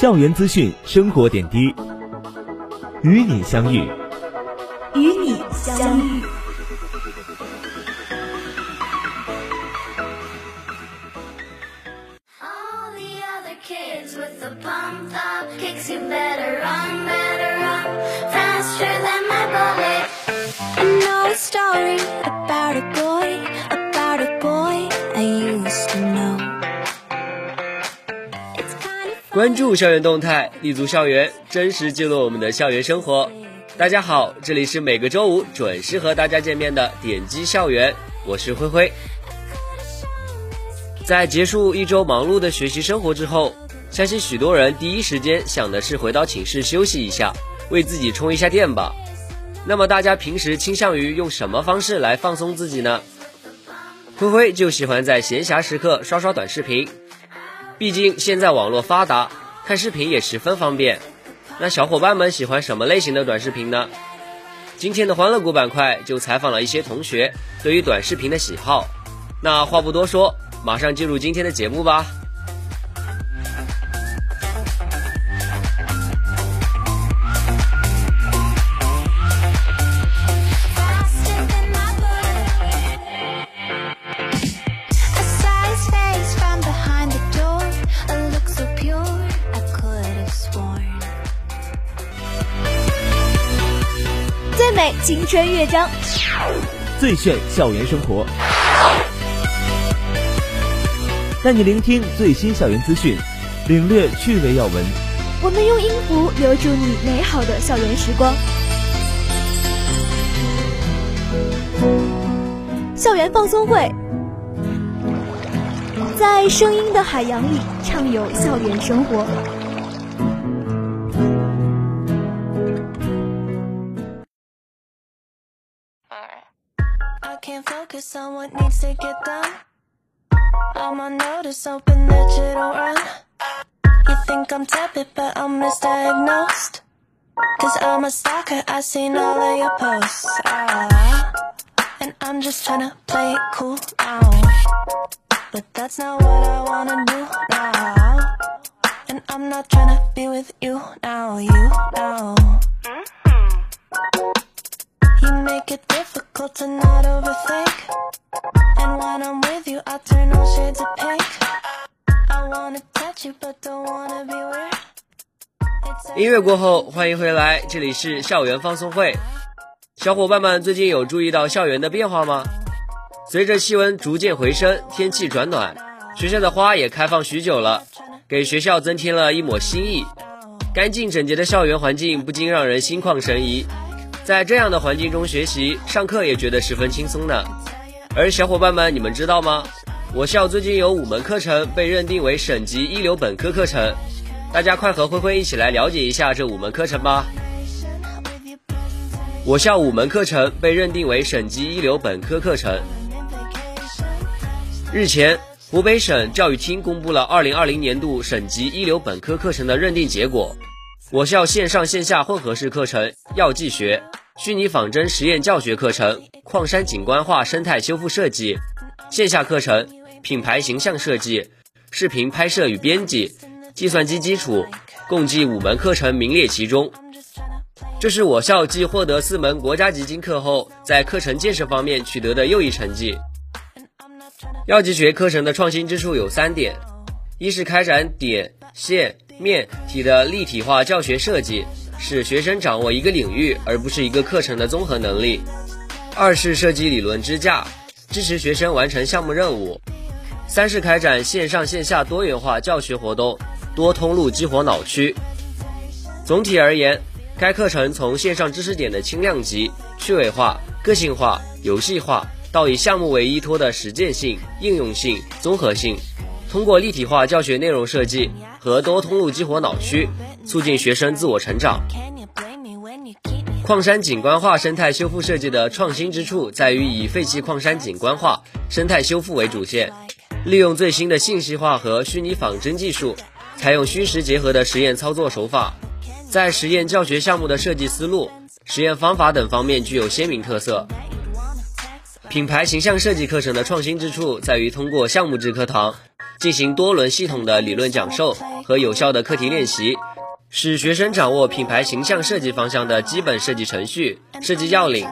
校园资讯、生活点滴，与你相遇，与你相遇。关注校园动态，立足校园，真实记录我们的校园生活。大家好，这里是每个周五准时和大家见面的点击校园，我是灰灰。在结束一周忙碌的学习生活之后，相信许多人第一时间想的是回到寝室休息一下，为自己充一下电吧。那么大家平时倾向于用什么方式来放松自己呢？灰灰就喜欢在闲暇时刻刷刷短视频。毕竟现在网络发达，看视频也十分方便。那小伙伴们喜欢什么类型的短视频呢？今天的欢乐谷板块就采访了一些同学对于短视频的喜好。那话不多说，马上进入今天的节目吧。青春乐章，最炫校园生活，带你聆听最新校园资讯，领略趣味要闻。我们用音符留住你美好的校园时光。校园放松会，在声音的海洋里畅游校园生活。On what needs to get done. I'm on notice, hoping that you don't run. You think I'm tepid, but I'm misdiagnosed. Cause I'm a stalker, I seen all of your posts. And I'm just trying to play it cool now. But that's not what I wanna do now. And I'm not trying to be with you now, you now. You make it difficult to not overthink And when I'm with you I turn all shades of pink I wanna touch you but don't wanna be weird 音乐过后，欢迎回来，这里是校园放松会。小伙伴们最近有注意到校园的变化吗？随着气温逐渐回升，天气转暖，学校的花也开放许久了，给学校增添了一抹新意。干净整洁的校园环境不禁让人心旷神怡。在这样的环境中学习，上课也觉得十分轻松呢。而小伙伴们，你们知道吗？我校最近有五门课程被认定为省级一流本科课程，大家快和灰灰一起来了解一下这五门课程吧。我校五门课程被认定为省级一流本科课程。日前，湖北省教育厅公布了二零二零年度省级一流本科课程的认定结果。我校线上线下混合式课程药剂学。虚拟仿真实验教学课程、矿山景观化生态修复设计；线下课程、品牌形象设计、视频拍摄与编辑、计算机基础，共计五门课程名列其中。这是我校继获得四门国家级金课后，在课程建设方面取得的又一成绩。药剂学课程的创新之处有三点：一是开展点、线、面、体的立体化教学设计。使学生掌握一个领域，而不是一个课程的综合能力；二是设计理论支架，支持学生完成项目任务；三是开展线上线下多元化教学活动，多通路激活脑区。总体而言，该课程从线上知识点的轻量级、趣味化、个性化、游戏化，到以项目为依托的实践性、应用性、综合性，通过立体化教学内容设计和多通路激活脑区，促进学生自我成长。矿山景观化生态修复设计的创新之处在于以废弃矿山景观化、生态修复为主线，利用最新的信息化和虚拟仿真技术，采用虚实结合的实验操作手法，在实验教学项目的设计思路、实验方法等方面具有鲜明特色。品牌形象设计课程的创新之处在于通过项目制课堂进行多轮系统的理论讲授和有效的课题练习。使学生掌握品牌形象设计方向的基本设计程序、设计要领，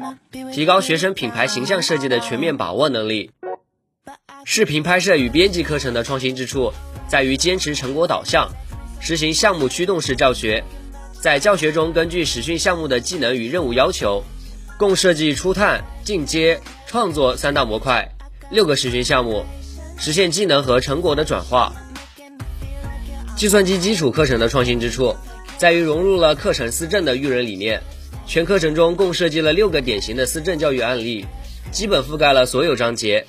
提高学生品牌形象设计的全面把握能力。视频拍摄与编辑课程的创新之处在于坚持成果导向，实行项目驱动式教学，在教学中根据实训项目的技能与任务要求，共设计初探、进阶、创作三大模块，六个实训项目，实现技能和成果的转化。计算机基础课程的创新之处在于融入了课程思政的育人理念。全课程中共设计了六个典型的思政教育案例基本覆盖了所有章节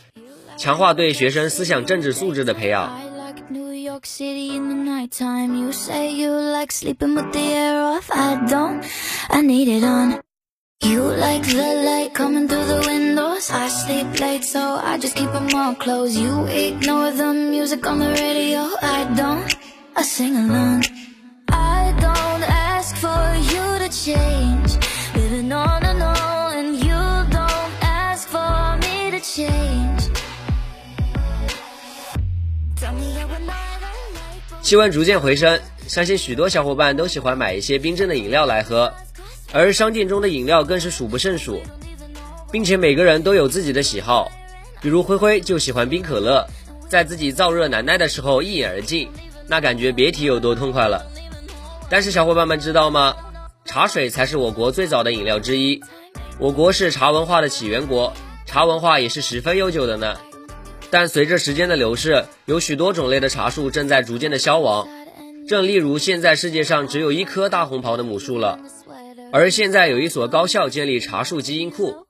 强化对学生思想政治素质的培养。I like new york city in the night time you say you like sleeping with the air off. I don't. I need it on. You like the light coming through the windows. I sleep late so i just keep them all close you ignore the music on the radio. I don't. Isingalonei don't ask for you to change. Living on and on, and you don't ask for me to change. 气温逐渐回升，相信许多小伙伴都喜欢买一些冰镇的饮料来喝，而商店中的饮料更是数不胜数，并且每个人都有自己的喜好，比如灰灰就喜欢冰可乐，在自己燥热难耐的时候一饮而尽，那感觉别提有多痛快了。但是小伙伴们知道吗？茶水才是我国最早的饮料之一，我国是茶文化的起源国，茶文化也是十分悠久的呢。但随着时间的流逝，有许多种类的茶树正在逐渐的消亡。正例如现在世界上只有一棵大红袍的母树了。而现在有一所高校建立茶树基因库，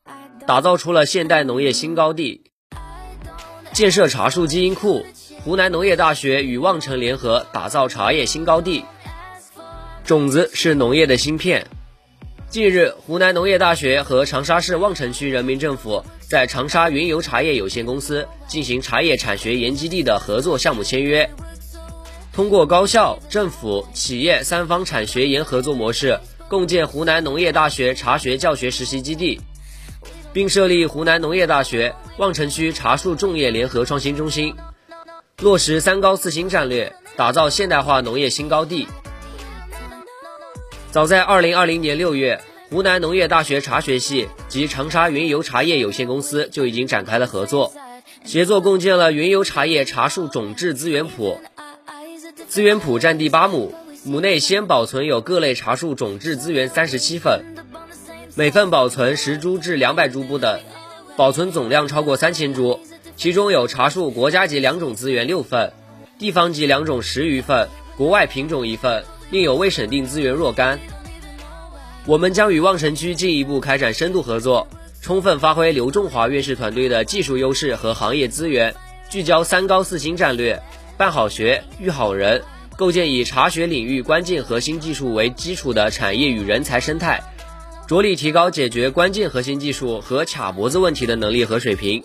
打造出了现代农业新高地。建设茶树基因库，湖南农业大学与望城联合打造茶叶新高地。种子是农业的芯片。近日，湖南农业大学和长沙市望城区人民政府在长沙云游茶叶有限公司进行茶叶产学研基地的合作项目签约。通过高校、政府、企业三方产学研合作模式，共建湖南农业大学茶学教学实习基地，并设立湖南农业大学望城区茶树种业联合创新中心，落实“三高四新”战略，打造现代化农业新高地。早在二零二零年六月，湖南农业大学茶学系及长沙云游茶叶有限公司就已经展开了合作，协作共建了云游茶叶茶树种质资源圃。资源圃占地八亩，亩内先保存有各类茶树种质资源三十七份，每份保存十株至两百株不等，保存总量超过三千株。其中有茶树国家级两种资源六份，地方级两种十余份，国外品种一份。另有未审定资源若干，我们将与望城区进一步开展深度合作，充分发挥刘仲华院士团队的技术优势和行业资源，聚焦三高四新战略，办好学、育好人，构建以茶学领域关键核心技术为基础的产业与人才生态，着力提高解决关键核心技术和卡脖子问题的能力和水平。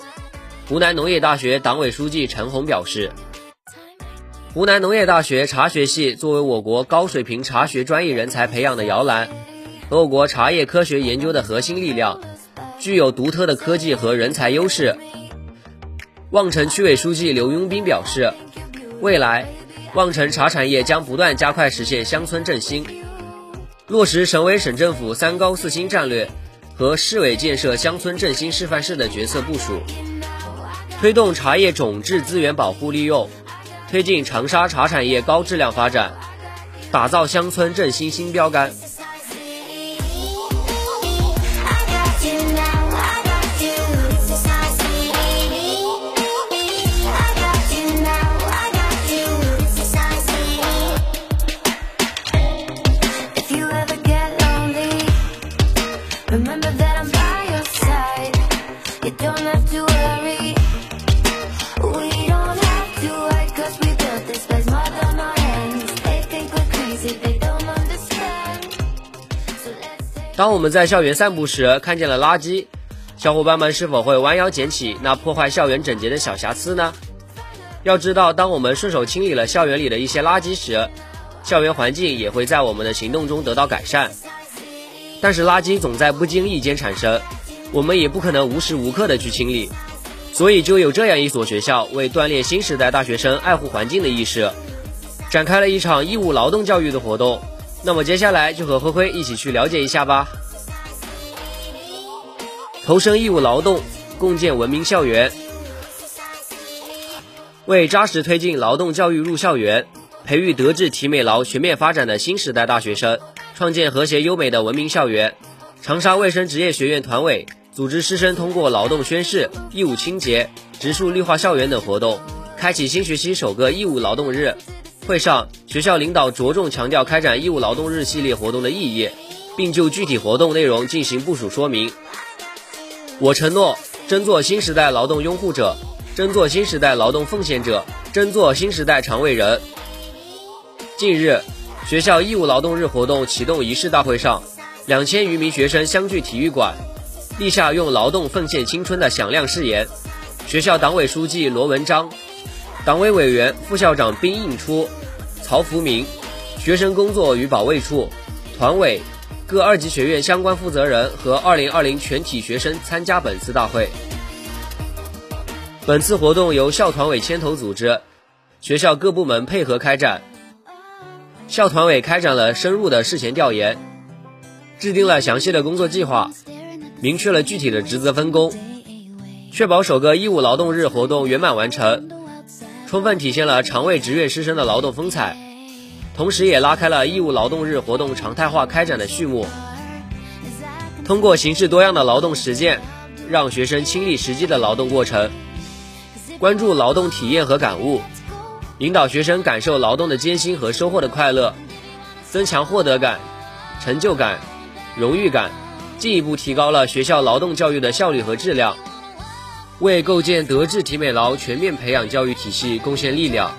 湖南农业大学党委书记陈红表示。湖南农业大学茶学系作为我国高水平茶学专业人才培养的摇篮，和我国茶叶科学研究的核心力量，具有独特的科技和人才优势。望城区委书记刘庸斌表示，未来望城茶产业将不断加快实现乡村振兴，落实省委省政府“三高四新”战略和市委建设乡村振兴示范市的决策部署，推动茶叶种质资源保护利用。推进长沙茶产业高质量发展，打造乡村振兴新标杆。我们在校园散步时看见了垃圾，小伙伴们是否会弯腰捡起那破坏校园整洁的小瑕疵呢？要知道，当我们顺手清理了校园里的一些垃圾时，校园环境也会在我们的行动中得到改善。但是垃圾总在不经意间产生，我们也不可能无时无刻的去清理，所以就有这样一所学校为锻炼新时代大学生爱护环境的意识，展开了一场义务劳动教育的活动。那么接下来就和灰灰一起去了解一下吧。投身义务劳动，共建文明校园。为扎实推进劳动教育入校园，培育德智体美劳全面发展的新时代大学生，创建和谐优美的文明校园，长沙卫生职业学院团委组织师生通过劳动宣誓、义务清洁、植树绿化校园等活动，开启新学期首个义务劳动日。会上，学校领导着重强调开展义务劳动日系列活动的意义，并就具体活动内容进行部署说明。我承诺，真做新时代劳动拥护者，真做新时代劳动奉献者，真做新时代常为人。近日，学校义务劳动日活动启动仪式大会上，两千余名学生相聚体育馆，立下用劳动奉献青春的响亮誓言。学校党委书记罗文章。党委委员、副校长冰应初、曹福明，学生工作与保卫处、团委、各二级学院相关负责人和2020全体学生参加本次大会。本次活动由校团委牵头组织，学校各部门配合开展。校团委开展了深入的事前调研，制定了详细的工作计划，明确了具体的职责分工，确保首个义务劳动日活动圆满完成。充分体现了常为职院师生的劳动风采，同时也拉开了义务劳动日活动常态化开展的序幕。通过形式多样的劳动实践，让学生亲历实际的劳动过程，关注劳动体验和感悟，引导学生感受劳动的艰辛和收获的快乐，增强获得感、成就感、荣誉感，进一步提高了学校劳动教育的效率和质量。为构建德智体美劳全面培养教育体系贡献力量。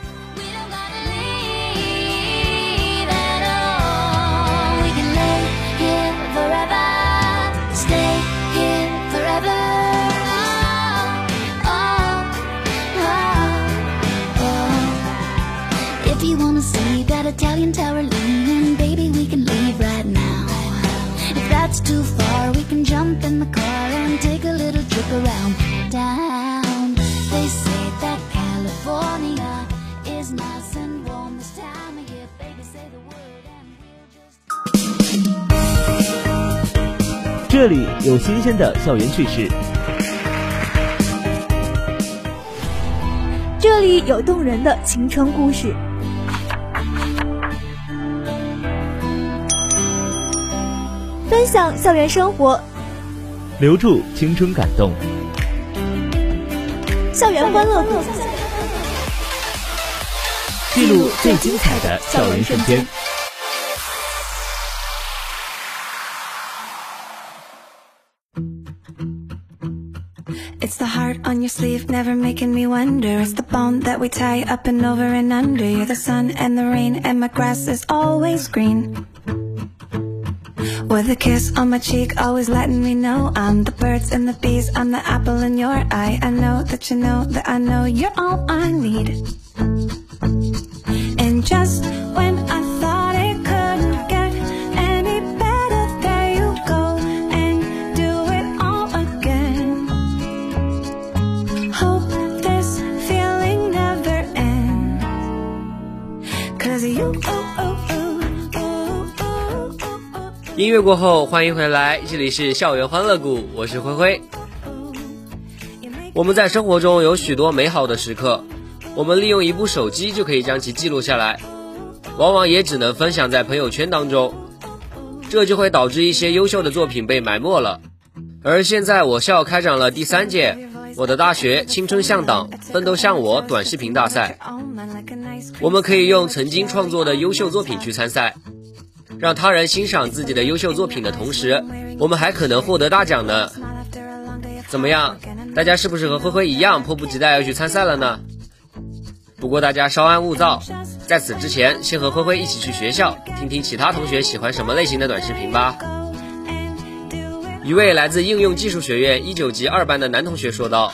这里有新鲜的校园趣事，这里有动人的青春故事， 分享校园生活，留住青春感动，校园欢乐谷，记录最精彩的校园瞬间。It's the heart on your sleeve, never making me wonder. It's the bone that we tie up and over and under. You're the sun and the rain, and my grass is always green. With a kiss on my cheek, always letting me know I'm the birds and the bees, I'm the apple in your eye. I know that you know that I know you're all I need. 音乐过后，欢迎回来，这里是校园欢乐谷，我是灰灰。我们在生活中有许多美好的时刻，我们利用一部手机就可以将其记录下来，往往也只能分享在朋友圈当中，这就会导致一些优秀的作品被埋没了。而现在，我校开展了第三届。我的大学青春向党，奋斗向我短视频大赛，我们可以用曾经创作的优秀作品去参赛，让他人欣赏自己的优秀作品的同时，我们还可能获得大奖呢。怎么样？大家是不是和灰灰一样迫不及待要去参赛了呢？不过大家稍安勿躁，在此之前，先和灰灰一起去学校听听其他同学喜欢什么类型的短视频吧。一位来自应用技术学院一九级二班的男同学说道：“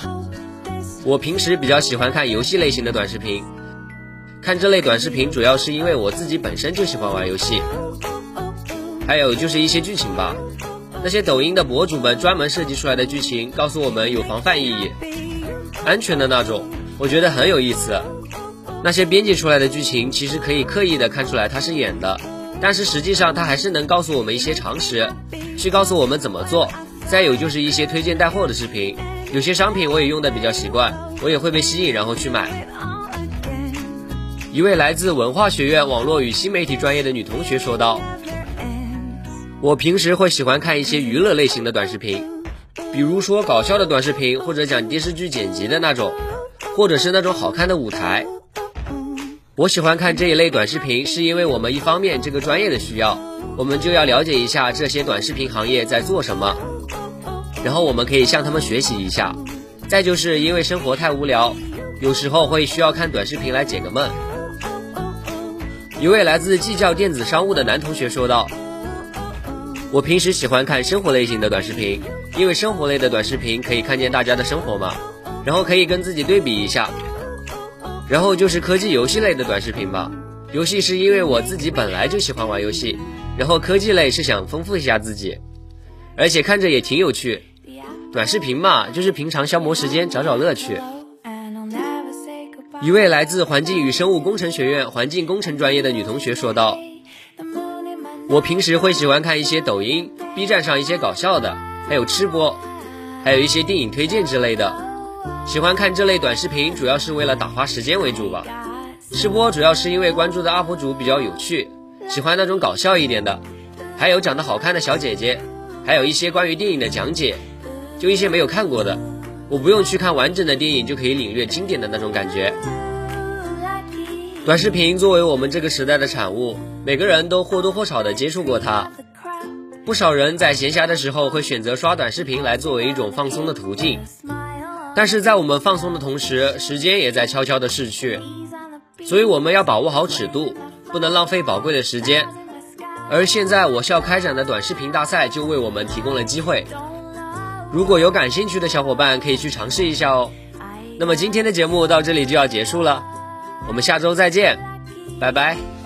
我平时比较喜欢看游戏类型的短视频，看这类短视频主要是因为我自己本身就喜欢玩游戏，还有就是一些剧情吧。那些抖音的博主们专门设计出来的剧情，告诉我们有防范意义、安全的那种，我觉得很有意思。那些编辑出来的剧情，其实可以刻意的看出来他是演的。”但是实际上，它还是能告诉我们一些常识，去告诉我们怎么做。再有就是一些推荐带货的视频，有些商品我也用的比较习惯，我也会被吸引，然后去买。一位来自文化学院网络与新媒体专业的女同学说道：“我平时会喜欢看一些娱乐类型的短视频，比如说搞笑的短视频，或者讲电视剧剪辑的那种，或者是那种好看的舞台。”我喜欢看这一类短视频，是因为我们一方面这个专业的需要，我们就要了解一下这些短视频行业在做什么，然后我们可以向他们学习一下。再就是因为生活太无聊，有时候会需要看短视频来解个闷。一位来自计较电子商务的男同学说道：“我平时喜欢看生活类型的短视频，因为生活类的短视频可以看见大家的生活嘛，然后可以跟自己对比一下。”然后就是科技游戏类的短视频吧。游戏是因为我自己本来就喜欢玩游戏，然后科技类是想丰富一下自己，而且看着也挺有趣。短视频嘛，就是平常消磨时间，找找乐趣。一位来自环境与生物工程学院环境工程专业的女同学说道：“我平时会喜欢看一些抖音、B 站上一些搞笑的，还有吃播，还有一些电影推荐之类的。”喜欢看这类短视频，主要是为了打发时间为主吧。吃播主要是因为关注的 UP 主比较有趣，喜欢那种搞笑一点的，还有长得好看的小姐姐，还有一些关于电影的讲解，就一些没有看过的，我不用去看完整的电影就可以领略经典的那种感觉。短视频作为我们这个时代的产物，每个人都或多或少的接触过它。不少人在闲暇的时候会选择刷短视频来作为一种放松的途径。但是在我们放松的同时，时间也在悄悄的逝去，所以我们要把握好尺度，不能浪费宝贵的时间。而现在我校开展的短视频大赛就为我们提供了机会，如果有感兴趣的小伙伴可以去尝试一下哦。那么今天的节目到这里就要结束了，我们下周再见，拜拜。